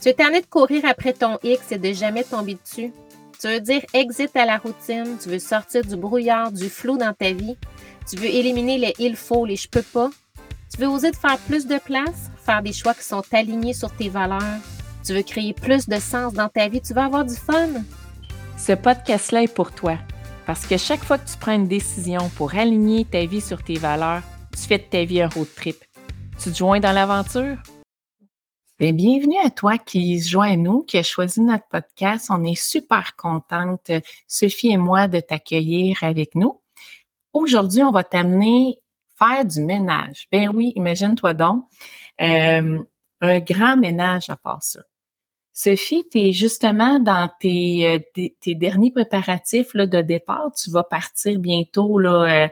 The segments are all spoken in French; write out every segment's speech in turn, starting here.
Tu es tanné de courir après ton X et de jamais tomber dessus. Tu veux dire exit à la routine, tu veux sortir du brouillard, du flou dans ta vie. Tu veux éliminer les il faut, les je peux pas. Tu veux oser de faire plus de place, faire des choix qui sont alignés sur tes valeurs. Tu veux créer plus de sens dans ta vie, tu veux avoir du fun. Ce podcast-là est pour toi. Parce que chaque fois que tu prends une décision pour aligner ta vie sur tes valeurs, tu fais de ta vie un road trip. Tu te joins dans l'aventure? Bien, bienvenue à toi qui se à nous, qui a choisi notre podcast. On est super contente, Sophie et moi, de t'accueillir avec nous. Aujourd'hui, on va t'amener faire du ménage. Ben oui, imagine-toi donc, euh, un grand ménage à part ça. Sophie, tu es justement dans tes, euh, derniers préparatifs de départ. Tu vas partir bientôt là, euh,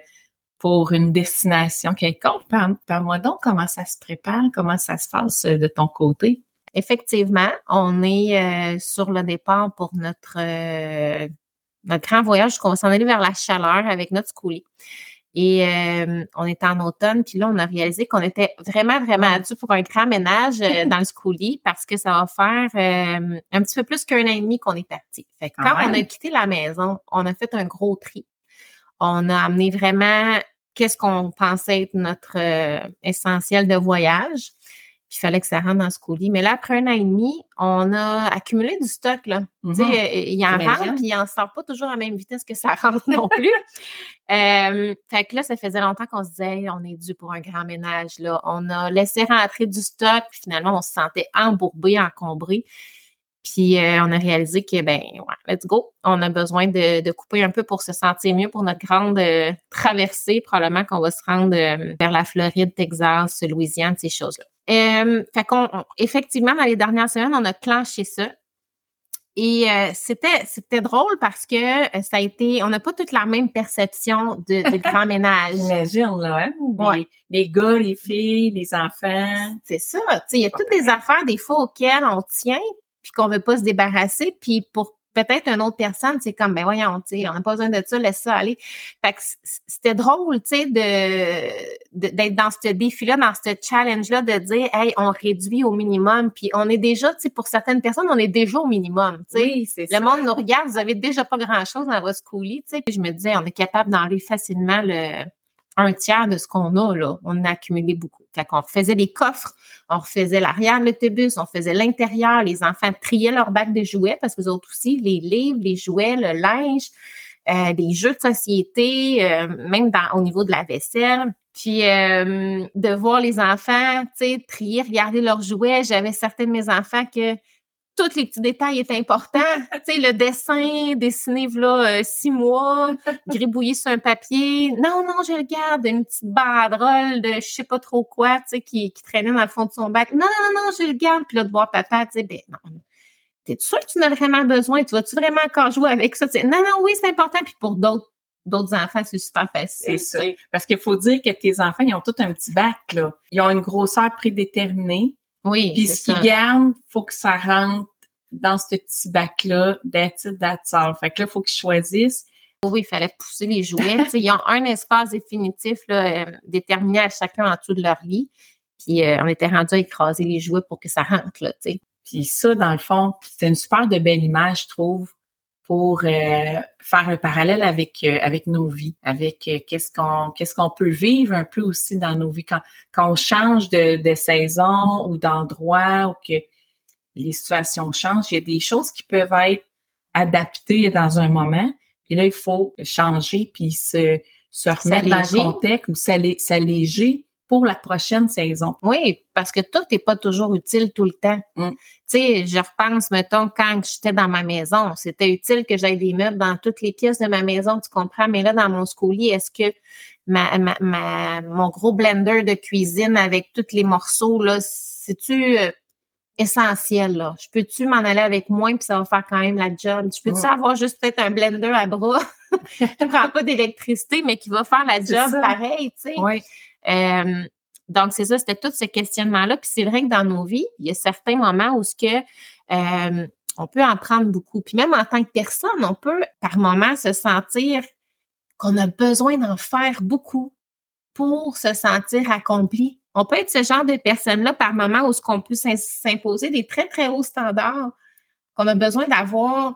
pour une destination quelconque. Parle-moi donc comment ça se prépare, comment ça se passe euh, de ton côté. Effectivement, on est euh, sur le départ pour notre, euh, notre grand voyage. On va s'en aller vers la chaleur avec notre schoolie. Et on est en automne, puis là, on a réalisé qu'on était vraiment, vraiment dû pour un grand ménage dans le schoolie parce que ça va faire un petit peu plus qu'un an et demi qu'on est parti. Fait que quand on a quitté la maison, on a fait un gros tri. On a amené vraiment qu'est-ce qu'on pensait être notre euh, essentiel de voyage. Puis il fallait que ça rentre dans ce colis. Mais là, après un an et demi, on a accumulé du stock. Là. Sais, mm-hmm. il en rentre, puis il n'en sort pas toujours à la même vitesse que ça rentre non plus. euh, fait que là, ça faisait longtemps qu'on se disait, on est dû pour un grand ménage. Là. On a laissé rentrer du stock, puis finalement, on se sentait embourbé, encombré. Puis euh, on a réalisé que, ben, ouais, let's go. On a besoin de, couper un peu pour se sentir mieux pour notre grande euh, traversée. Probablement qu'on va se rendre euh, vers la Floride, Texas, Louisiane, ces choses-là. fait qu'on, effectivement, dans les dernières semaines, on a clenché ça. Et c'était c'était drôle parce que ça a été, on n'a pas toute la même perception de, de grand ménage. J'imagine, là, hein? Les, gars, les filles, les enfants. C'est ça. Il y a toutes des affaires, des fois, auxquelles on tient, puis qu'on veut pas se débarrasser, puis pour peut-être une autre personne, c'est comme, ben voyons, tu sais, on n'a pas besoin de ça, laisse ça aller. Fait que c'était drôle, tu sais, de, d'être dans ce défi-là, dans ce challenge-là, de dire, hey, on réduit au minimum, puis on est déjà, tu sais, pour certaines personnes, on est déjà au minimum, tu sais. le monde nous regarde, vous avez déjà pas grand-chose dans votre coulis, tu sais. Puis je me disais, on est capable d'enlever facilement le un tiers de ce qu'on a, là. On a accumulé beaucoup. Fait qu'on faisait des coffres, on refaisait l'arrière de l'autobus, on faisait l'intérieur, les enfants triaient leur bac de jouets parce que les autres aussi, les livres, les jouets, le linge, euh, des jeux de société, euh, même au niveau de la vaisselle. Puis euh, de voir les enfants, tu sais, trier, regarder leurs jouets. J'avais certains de mes enfants que tous les petits détails étaient importants. tu sais, le dessin, dessiné là, euh, six mois, gribouillé sur un papier. Non, non, je regarde une petite banderole de je sais pas trop quoi, tu sais, qui, qui traînait dans le fond de son bac. Non, non, non, je le garde. Puis là, de voir papa, tu sais, ben non. T'es sûr que tu en as vraiment besoin? Tu vas-tu vraiment encore jouer avec ça? non, non, oui, c'est important. Puis pour d'autres, d'autres enfants, c'est super facile. C'est ça. Parce qu'il faut dire que tes enfants, ils ont tout un petit bac, là. Ils ont une grosseur prédéterminée. Oui. Puis ce qu'ils gardent, faut que ça rentre dans ce petit bac-là, that's it, that's all. Fait que là, il faut qu'ils choisissent. Oui, il fallait pousser les jouets. ils ont un espace définitif là, euh, déterminé à chacun en dessous de leur lit. Puis euh, on était rendu à écraser les jouets pour que ça rentre, là. Puis ça, dans le fond, c'est une super de belle image, je trouve, pour euh, faire un parallèle avec avec nos vies, avec qu'est-ce qu'on qu'est-ce qu'on peut vivre un peu aussi dans nos vies. Quand quand on change de, de saison ou d'endroit ou que les situations changent, il y a des choses qui peuvent être adaptées dans un moment, puis là il faut changer puis se se remettre dans le contexte ou s'alléger pour la prochaine saison. Oui, parce que tout n'est pas toujours utile tout le temps. Mm. Tu sais, je repense, mettons, quand j'étais dans ma maison, c'était utile que j'aille des meubles dans toutes les pièces de ma maison, tu comprends? Mais là, dans mon schoolie, est-ce que ma, ma, mon gros blender de cuisine avec tous les morceaux, là, c'est-tu euh, essentiel, là? Je peux-tu m'en aller avec moi puis ça va faire quand même la job? Je peux-tu avoir juste peut-être un blender à bras? Qui ne prend pas d'électricité, mais qui va faire la job pareil, tu sais? Oui. Euh, donc, c'est ça, c'était tout ce questionnement-là. Puis c'est vrai que dans nos vies, il y a certains moments où ce que euh, on peut en prendre beaucoup. Puis même en tant que personne, on peut par moment se sentir qu'on a besoin d'en faire beaucoup pour se sentir accompli. On peut être ce genre de personne-là par moment où ce qu'on peut s'imposer des très, très hauts standards qu'on a besoin d'avoir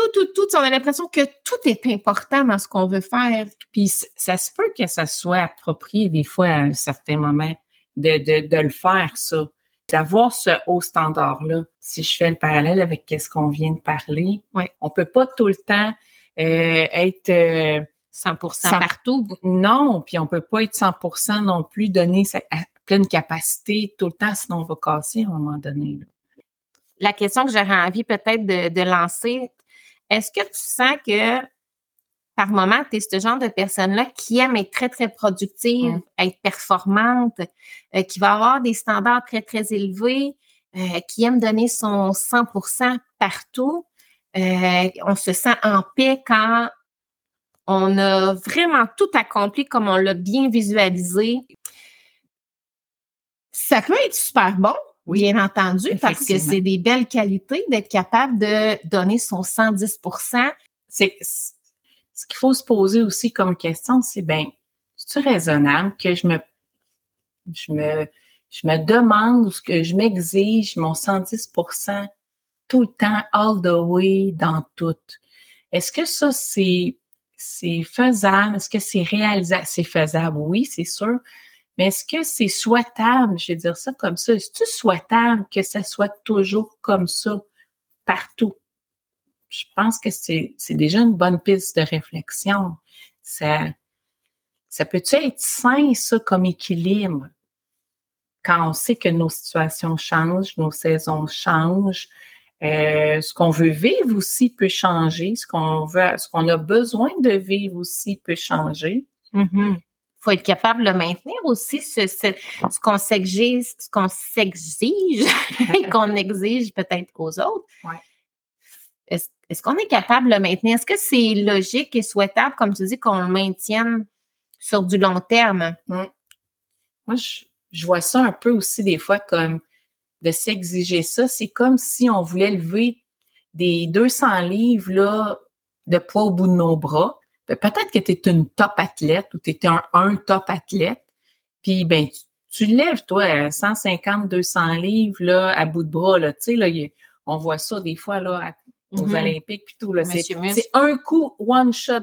tout, tout, tout. On a l'impression que tout est important dans ce qu'on veut faire. Puis ça se peut que ça soit approprié des fois à un certain moment de, de, de le faire, ça. D'avoir ce haut standard-là. Si je fais le parallèle avec ce qu'on vient de parler, ouais. on peut pas tout le temps euh, être 100%, euh, partout. Non, puis on peut pas être 100% non plus, donner sa pleine capacité tout le temps, sinon on va casser à un moment donné. La question que j'aurais envie peut-être de, de lancer, est-ce que tu sens que par moment, tu es ce genre de personne-là qui aime être très, très productive, être performante, euh, qui va avoir des standards très, très élevés, euh, qui aime donner son 100% partout. Euh, on se sent en paix quand on a vraiment tout accompli comme on l'a bien visualisé? Ça peut être super bon, bien entendu, parce que c'est des belles qualités d'être capable de donner son 110 C'est ce qu'il faut se poser aussi comme question, c'est ben, c'est raisonnable que je me je me je me demande ou que je m'exige mon 110% tout le temps all the way dans tout? Est-ce que ça c'est c'est faisable? Est-ce que c'est réalisable? C'est faisable, oui, c'est sûr. Mais est-ce que c'est souhaitable? Je vais dire ça comme ça. Est-ce souhaitable que ça soit toujours comme ça partout? Je pense que c'est déjà une bonne piste de réflexion. Ça, ça peut-tu être sain, ça, comme équilibre? Quand on sait que nos situations changent, nos saisons changent, euh, ce qu'on veut vivre aussi peut changer, ce qu'on veut, ce qu'on a besoin de vivre aussi peut changer. Il faut être capable de maintenir aussi ce, ce, ce qu'on s'exige, ce qu'on s'exige et qu'on exige peut-être aux autres. Ouais. Est-ce, est-ce qu'on est capable de le maintenir? Est-ce que c'est logique et souhaitable, comme tu dis, qu'on le maintienne sur du long terme? Moi, je, je vois ça un peu aussi des fois comme de s'exiger ça. C'est comme si on voulait lever des 200 livres là, de poids au bout de nos bras. Ben, Peut-être que tu es une top athlète ou tu es un, un top athlète. Puis, ben, tu, tu lèves, toi, 150, 200 livres là, à bout de bras. Là, tu sais, là, y on voit ça des fois là, aux Mhm. Olympiques puis tout. C'est, un coup, one shot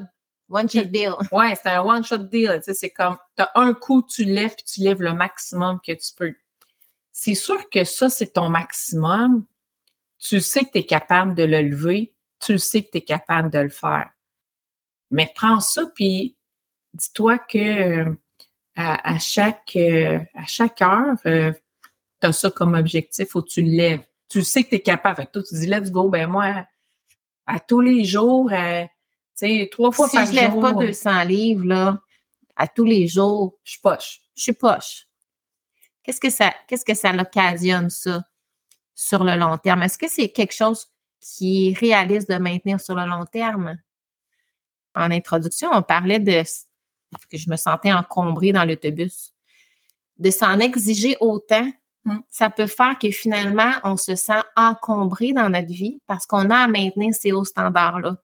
One shot deal. Ouais, c'est un one-shot deal. Tu sais, c'est comme, t'as un coup, tu lèves, puis tu lèves le maximum que tu peux. C'est sûr que ça, c'est ton maximum. Tu sais que tu es capable de le lever. Tu sais que tu es capable de le faire. Mais prends ça, puis dis-toi que euh, à, à chaque, euh, à chaque heure, tu as ça comme objectif, faut que tu le lèves. Tu sais que tu es capable. Fait que toi, tu dis, let's go. Ben moi, à tous les jours, euh, tu sais, trois fois Si par je lève jour. pas 200 livres, là, à tous les jours, Je suis poche. je suis poche. Qu'est-ce que ça, qu'est-ce que ça l'occasionne, ça, sur le long terme? Est-ce que c'est quelque chose qui est réaliste de maintenir sur le long terme? En introduction, on parlait de que je me sentais encombrée dans l'autobus. De s'en exiger autant, Mm. ça peut faire que finalement, on se sent encombré dans notre vie parce qu'on a à maintenir ces hauts standards-là.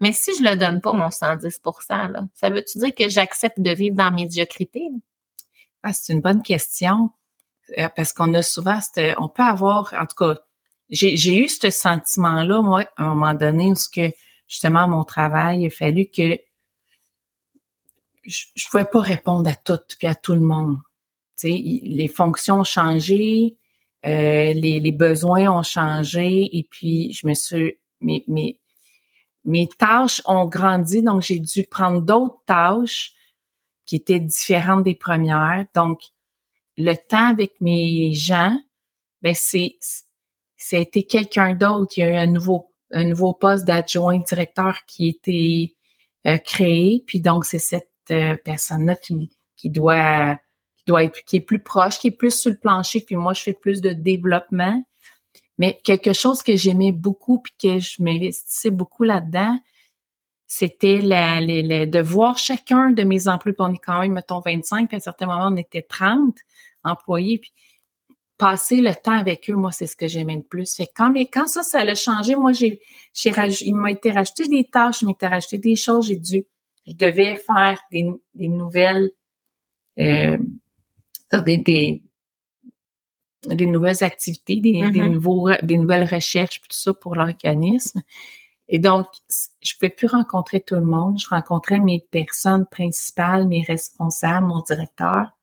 Mais si je ne le donne pas, mon 110 là, ça veut-tu dire que j'accepte de vivre dans la médiocrité? Ah, c'est une bonne question. euh, parce qu'on a souvent, cette- on peut avoir, en tout cas, j'ai j'ai eu ce sentiment-là, moi, à un moment donné, où ce que, justement, mon travail, il a fallu que je ne pouvais pas répondre à tout puis à tout le monde. Tu sais, il- les fonctions ont changé, euh, les, les besoins ont changé, et puis je me suis, mes, mes, mes tâches ont grandi, donc j'ai dû prendre d'autres tâches qui étaient différentes des premières. Donc, le temps avec mes gens, ben c'est, été quelqu'un d'autre. Il y a eu un nouveau, un nouveau poste d'adjoint directeur qui a été euh, créé. Puis donc, c'est cette euh, personne-là qui, qui doit, doit être, qui est plus proche, qui est plus sur le plancher. Puis moi, je fais plus de développement. Mais quelque chose que j'aimais beaucoup puis que je m'investissais beaucoup là-dedans, c'était la, de voir chacun de mes employés, puis on est quand même, mettons, 25, puis à certains moments, on était 30 employés, puis passer le temps avec eux, moi, c'est ce que j'aimais le plus. Fait que quand, quand ça, ça a changé, moi, j'ai, il m'a été rajouté des tâches, il m'a été rajouté des choses, j'ai dû, je devais faire des, des nouvelles, euh, des, des, des nouvelles activités, des, des, Mhm. nouveaux, des nouvelles recherches, tout ça pour l'organisme. Et donc, je ne pouvais plus rencontrer tout le monde. Je rencontrais mes personnes principales, mes responsables, mon directeur.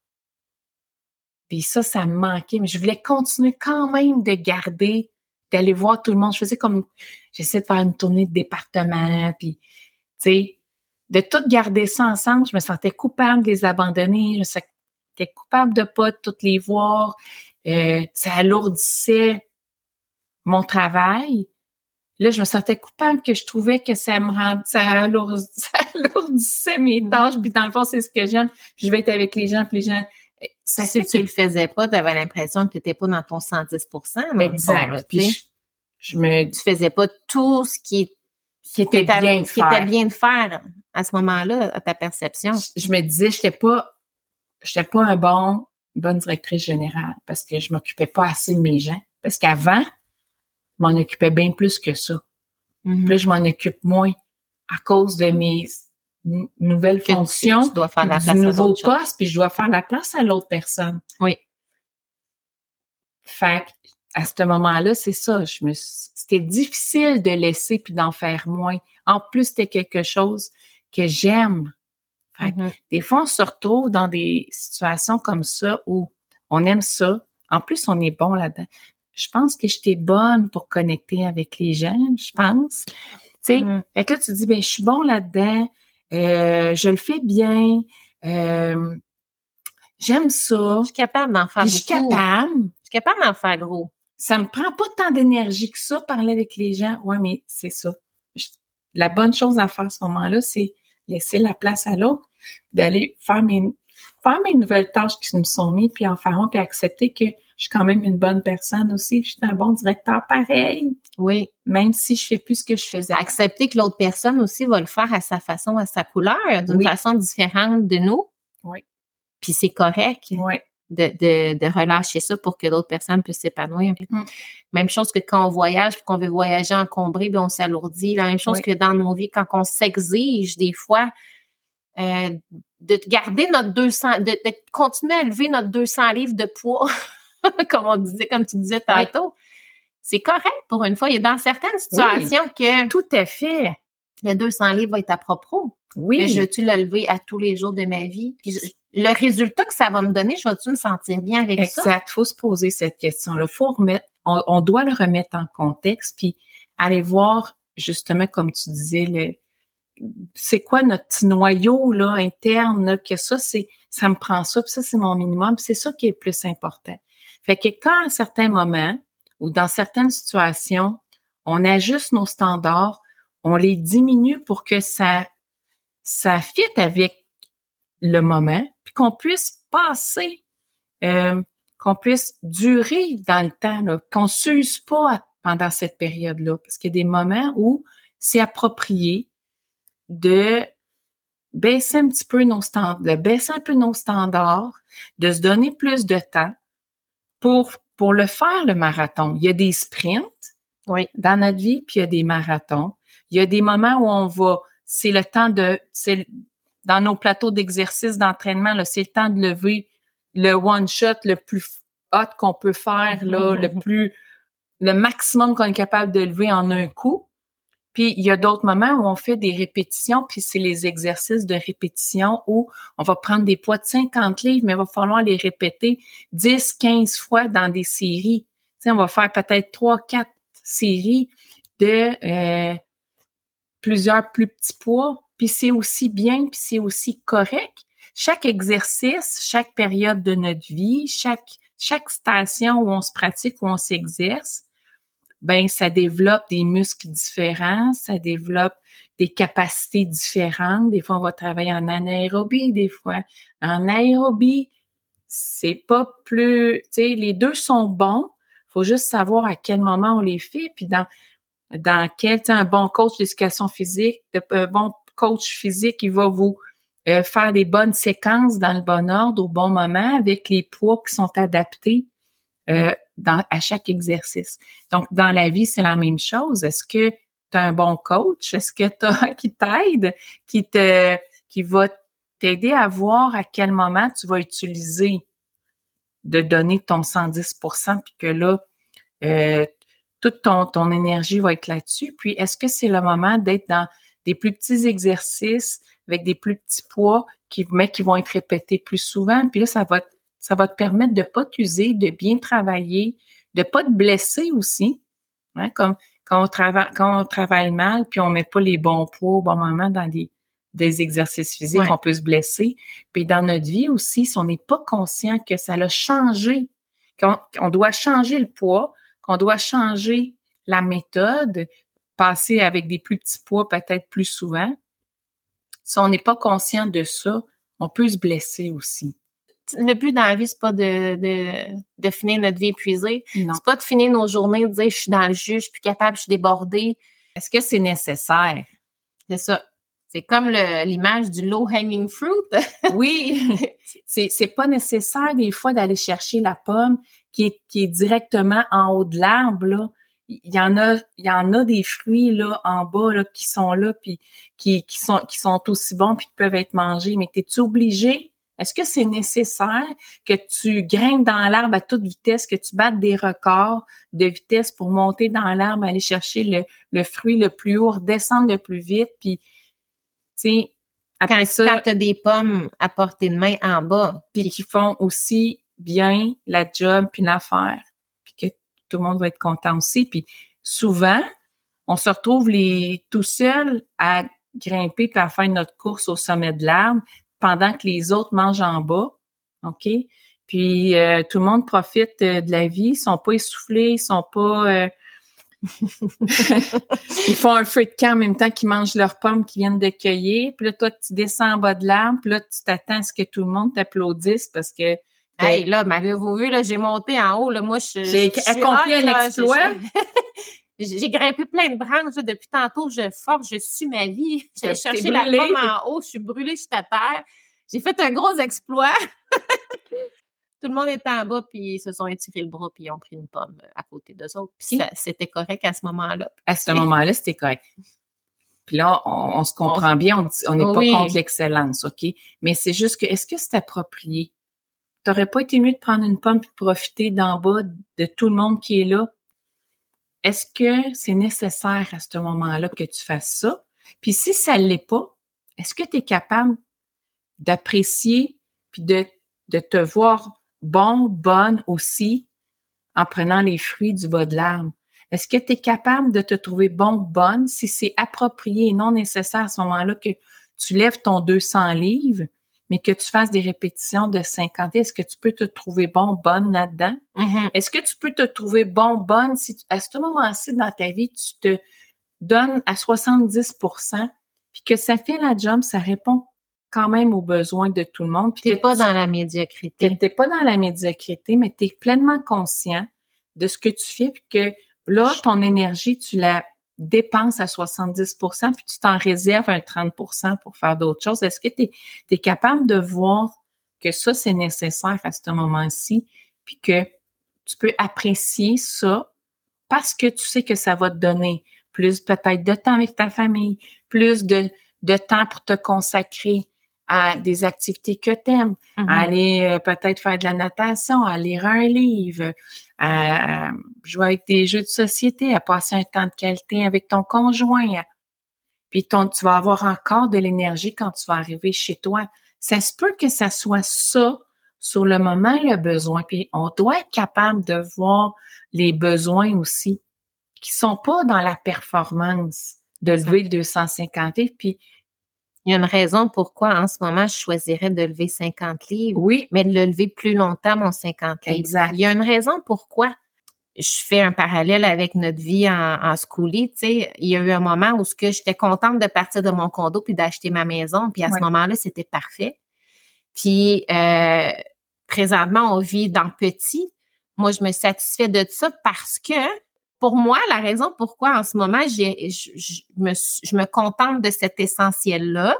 Puis ça, ça me manquait. Mais je voulais continuer quand même de garder, d'aller voir tout le monde. Je faisais comme, j'essaie de faire une tournée de département, puis, tu sais, de tout garder ça ensemble. Je me sentais coupable de les abandonner. Je me sentais coupable de pas toutes les voir. Euh, ça alourdissait mon travail. Là, je me sentais coupable que je trouvais que ça me rend, ça, alourd- ça alourdissait mes tâches. Puis dans le fond, c'est ce que j'aime. Je vais être avec les gens, puis les gens. Ça si fait tu que- le faisais pas, tu avais l'impression que tu n'étais pas dans ton 110 dans le fond, là, Exact. tu Puis sais. je, je me tu faisais pas tout ce qui, qui était bien de qui était faire. bien de faire à ce moment-là, à ta perception. je, je me disais, je n'étais pas, pas un bon, une bonne directrice générale parce que je m'occupais pas assez de mes gens. Parce qu'avant, je m'en occupais bien plus que ça. Mhm. Puis là, je m'en occupe moins à cause de mes n- nouvelles Que tu- fonctions, tu dois faire la du place à nouveau poste, puis je dois faire la place à l'autre personne. Oui. Fait à ce moment-là, c'est ça. Je me suis- c'était difficile de laisser puis d'en faire moins. En plus, c'était quelque chose que j'aime. Fait que Mhm. des fois, on se retrouve dans des situations comme ça où on aime ça. En plus, on est bon là-dedans. Je pense que j'étais bonne pour connecter avec les gens, je pense. Tu sais, Mhm. fait que là, tu te dis, ben, je suis bon là-dedans, euh, je le fais bien, euh, j'aime ça, Je suis capable d'en faire je suis beaucoup. capable. Je suis capable d'en faire gros. Ça me prend pas tant d'énergie que ça, parler avec les gens. Ouais, mais c'est ça. Je- la bonne chose à faire à ce moment-là, c'est laisser la place à l'autre, d'aller faire mes, faire mes nouvelles tâches qui me sont mises, puis en faire un, puis accepter que je suis quand même une bonne personne aussi, je suis un bon directeur pareil, Oui. même si je fais plus ce que je faisais. Accepter que l'autre personne aussi va le faire à sa façon, à sa couleur, d'une Oui. façon différente de nous. Oui. Puis c'est correct de, de, de relâcher ça pour que d'autres personnes puissent s'épanouir. Mm. Même chose que quand on voyage, puis qu'on veut voyager encombré, puis on s'alourdit. La même chose Oui. que dans nos vies, quand on s'exige des fois euh, de garder notre 200, de, de continuer à lever notre 200 livres de poids, comme on disait, comme tu disais tantôt. C'est correct pour une fois. Il y a dans certaines situations que Tout à fait. le 200 livres va être à propos. Oui. Mais je veux-tu le lever à tous les jours de ma vie? Puis je- le résultat que ça va me donner, je vais-tu me sentir bien avec ça? Exact. faut se poser cette question-là. Faut remettre, on, on doit le remettre en contexte, puis aller voir, justement, comme tu disais, le, c'est quoi notre noyau là, interne, que ça, c'est ça me prend ça, puis ça, c'est mon minimum, c'est ça qui est le plus important. Fait que quand à un certain moment ou dans certaines situations, on ajuste nos standards, on les diminue pour que ça, ça fitte avec le moment, puis qu'on puisse passer, euh, qu'on puisse durer dans le temps, qu'on ne s'use pas pendant cette période-là. Parce qu'il y a des moments où c'est approprié de baisser un petit peu nos standards, de baisser un peu nos standards, de se donner plus de temps pour, pour le faire, le marathon. Il y a des sprints Oui. dans notre vie, puis il y a des marathons. Il y a des moments où on va, c'est le temps de, c'est dans nos plateaux d'exercice, d'entraînement, là, c'est le temps de lever le one shot le plus hot qu'on peut faire, là, le plus, le maximum qu'on est capable de lever en un coup. Puis il y a d'autres moments où on fait des répétitions, puis c'est les exercices de répétition où on va prendre des poids de 50 livres, mais il va falloir les répéter 10, 15 fois dans des séries. Tu sais, on va faire peut-être 3, 4 séries de euh, plusieurs plus petits poids, puis c'est aussi bien, puis c'est aussi correct. Chaque exercice, chaque période de notre vie, chaque station où on se pratique, où on s'exerce, ben ça développe des muscles différents, ça développe des capacités différentes. Des fois, on va travailler en anaérobie, des fois en aérobie. C'est pas plus, tu sais, les deux sont bons. Faut juste savoir à quel moment on les fait, puis dans dans quel, un bon coach d'éducation physique, un bon coach physique, il va vous euh, faire des bonnes séquences dans le bon ordre au bon moment avec les poids qui sont adaptés euh, à chaque exercice. Donc, dans la vie, c'est la même chose. Est-ce que tu as un bon coach? Est-ce que tu as qui t'aide, qui te qui va t'aider à voir à quel moment tu vas utiliser de donner ton 110% puis que là, euh, toute ton, ton énergie va être là-dessus? Puis, est-ce que c'est le moment d'être dans des plus petits exercices avec des plus petits poids qui, mais qui vont être répétés plus souvent? Puis là, ça va, ça va te permettre de pas t'user, de bien travailler, de pas te blesser aussi. Hein, comme quand on, travaille, quand on travaille mal, puis on met pas les bons poids au bon moment dans des, des exercices physiques, on peut se blesser. Puis dans notre vie aussi, si on n'est pas conscient que ça a changé, qu'on doit changer le poids, qu'on doit changer la méthode, passer avec des plus petits poids peut-être plus souvent, si on n'est pas conscient de ça, on peut se blesser aussi. Le but dans la vie, c'est pas de, de, finir notre vie épuisée. C'est pas de finir nos journées, de dire je suis dans le jus, je suis plus capable, je suis débordée. Est-ce que c'est nécessaire? C'est ça. C'est comme l'image du low hanging fruit. oui, c'est c'est pas nécessaire des fois d'aller chercher la pomme qui est, qui est directement en haut de l'arbre Il y en a il y en a des fruits là en bas là qui sont là puis qui, qui sont qui sont aussi bons puis qui peuvent être mangés mais es-tu obligé est-ce que c'est nécessaire que tu grimpes dans l'arbre à toute vitesse, que tu battes des records de vitesse pour monter dans l'arbre, aller chercher le, le fruit le plus haut, redescendre le plus vite, puis sais, après quand, ça. tu as des pommes à portée de main en bas. Puis qui font aussi bien la job puis l'affaire. Puis que tout le monde va être content aussi. Puis souvent, on se retrouve les tout seuls à grimper puis à faire notre course au sommet de l'arbre pendant que les autres mangent en bas. OK? Puis euh, tout le monde profite euh, de la vie, ils sont pas essoufflés, ils sont pas euh, ils font un feu de camp en même temps qu'ils mangent leurs pommes qu'ils viennent de cueillir. Puis là, toi, tu descends en bas de l'arbre. Puis là, tu t'attends à ce que tout le monde t'applaudisse parce que. Hey, là, m'avez-vous vu, là, j'ai monté en haut, là, moi, je. J'ai accompli un exploit. J'ai grimpé plein de branches depuis tantôt. Je force, je suis ma vie. J'ai cherché la pomme en haut, je suis brûlée, je suis à terre. J'ai fait un gros exploit. Tout le monde était en bas, puis ils se sont étirés le bras, puis ils ont pris une pomme à côté d'eux autres. Puis c'était correct à ce moment-là. À ce moment-là, c'était correct. Puis là, on, se comprend bien, on n'est pas contre l'excellence, OK? Mais c'est juste que, est-ce que c'est approprié? T'aurais pas été mieux de prendre une pomme et de profiter d'en bas de tout le monde qui est là? Est-ce que c'est nécessaire à ce moment-là que tu fasses ça? Puis si ça ne l'est pas, est-ce que tu es capable d'apprécier puis de, te voir bon, bonne aussi en prenant les fruits du bas de l'arbre? Est-ce que tu es capable de te trouver bon, bonne si c'est approprié et non nécessaire à ce moment-là que tu lèves ton 200 livres, mais que tu fasses des répétitions de 50? Est-ce que tu peux te trouver bon, bonne là-dedans? Mm-hmm. Est-ce que tu peux te trouver bon, bonne si à ce moment-ci dans ta vie, tu te donnes à 70% puis que ça fait la job, ça répond quand même aux besoins de tout le monde. Tu n'es pas dans la médiocrité. Tu n'es pas dans la médiocrité, mais tu es pleinement conscient de ce que tu fais, puis que là, ton énergie, tu la dépenses à 70% puis tu t'en réserves un 30% pour faire d'autres choses. Est-ce que tu es, capable de voir que ça, c'est nécessaire à ce moment-ci, puis que tu peux apprécier ça parce que tu sais que ça va te donner plus peut-être de temps avec ta famille, plus de, de temps pour te consacrer à des activités que tu aimes, à mm-hmm. aller euh, peut-être faire de la natation, à lire un livre, à, jouer avec des jeux de société, à passer un temps de qualité avec ton conjoint. Puis ton, tu vas avoir encore de l'énergie quand tu vas arriver chez toi. Ça se peut que ça soit ça sur le moment, le besoin. Puis on doit être capable de voir les besoins aussi, qui sont pas dans la performance de lever le 250 puis il y a une raison pourquoi en ce moment je choisirais de lever 50 livres. Oui. Mais de le lever plus longtemps, mon 50 livres. Exact. Il y a une raison pourquoi je fais un parallèle avec notre vie en, en schoolie. Tu sais, il y a eu un moment où j'étais contente de partir de mon condo puis d'acheter ma maison. Puis à ce moment-là, c'était parfait. Puis euh, présentement, on vit dans petit. Moi, je me satisfais de ça parce que pour moi, la raison pourquoi en ce moment, je, me, je me contente de cet essentiel-là,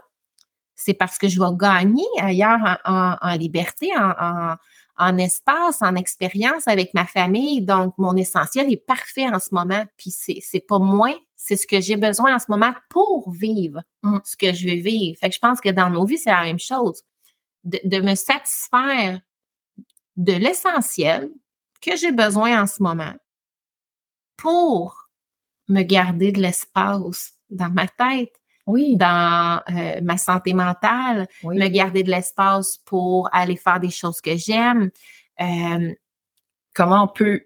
c'est parce que je vais gagner ailleurs en, liberté, en, en, espace, en expérience avec ma famille. Donc, mon essentiel est parfait en ce moment. Puis, c'est, c'est pas moins, c'est ce que j'ai besoin en ce moment pour vivre mm. ce que je veux vivre. Fait que je pense que dans nos vies, c'est la même chose. De, de me satisfaire de l'essentiel que j'ai besoin en ce moment pour me garder de l'espace dans ma tête, Oui. dans euh, ma santé mentale, oui. me garder de l'espace pour aller faire des choses que j'aime. Euh, Comment on peut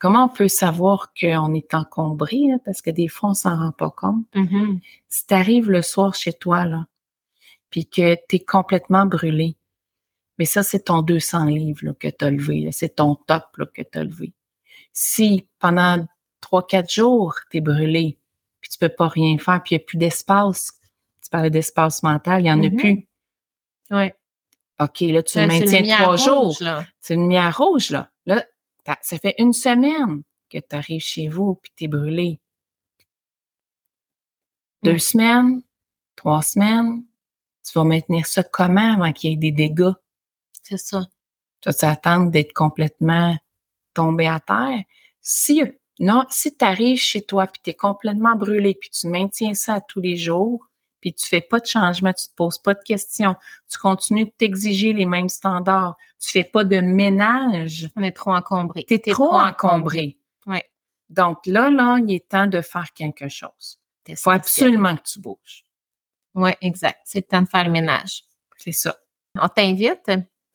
comment on peut savoir qu'on est encombré, là, parce que des fois, on s'en rend pas compte. mhm, Si tu arrives le soir chez toi, là, puis que tu es complètement brûlé, mais ça, c'est ton 200 livres là, que tu as levé. C'est ton top là, que tu as levé. Si pendant 3-4 jours, tu es brûlé, puis tu peux pas rien faire, puis il n'y a plus d'espace, tu parlais d'espace mental, il n'y en a Mhm. plus. ouais. OK, là, tu le maintiens trois jours. C'est une lumière rouge, là. Là, ça fait une semaine que tu arrives chez vous puis tu es brûlé. Deux Mm. semaines, trois semaines, tu vas maintenir ça comment avant qu'il y ait des dégâts? C'est ça. Tu vas t'attendre d'être complètement tombé à terre? Si, non, si tu arrives chez toi puis tu es complètement brûlé puis tu maintiens ça tous les jours, puis tu fais pas de changement, tu te poses pas de questions, tu continues de t'exiger les mêmes standards, tu fais pas de ménage, On est trop encombré. tu es trop encombré. Ouais. Donc là, là, il est temps de faire quelque chose. Il faut absolument que tu bouges. Oui, exact. C'est le temps de faire le ménage. C'est ça. On t'invite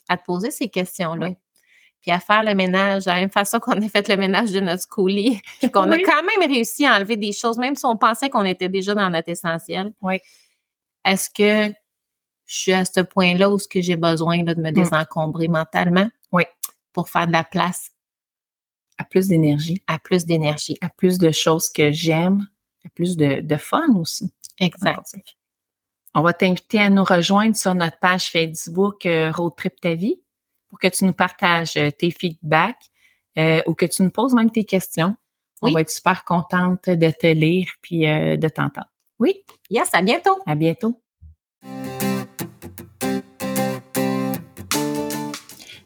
à te poser ces questions-là. Oui. Puis à faire le ménage de la même façon qu'on a fait le ménage de notre coulis. Puis qu'on Oui. a quand même réussi à enlever des choses, même si on pensait qu'on était déjà dans notre essentiel. Oui. Est-ce que je suis à ce point-là où ce que j'ai besoin là, de me désencombrer mentalement? Oui. Pour faire de la place? À plus d'énergie, à plus d'énergie. à plus de choses que j'aime, à plus de, de fun aussi. Exact. On va t'inviter à nous rejoindre sur notre page Facebook euh, Road Trip Ta Vie pour que tu nous partages euh, tes feedbacks euh, ou que tu nous poses même tes questions. On va être super contente de te lire puis euh, de t'entendre. Oui, Yes, à bientôt! à bientôt.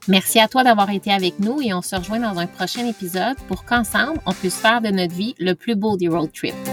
Merci à toi d'avoir été avec nous et on se rejoint dans un prochain épisode pour qu'ensemble, on puisse faire de notre vie le plus beau des road trips.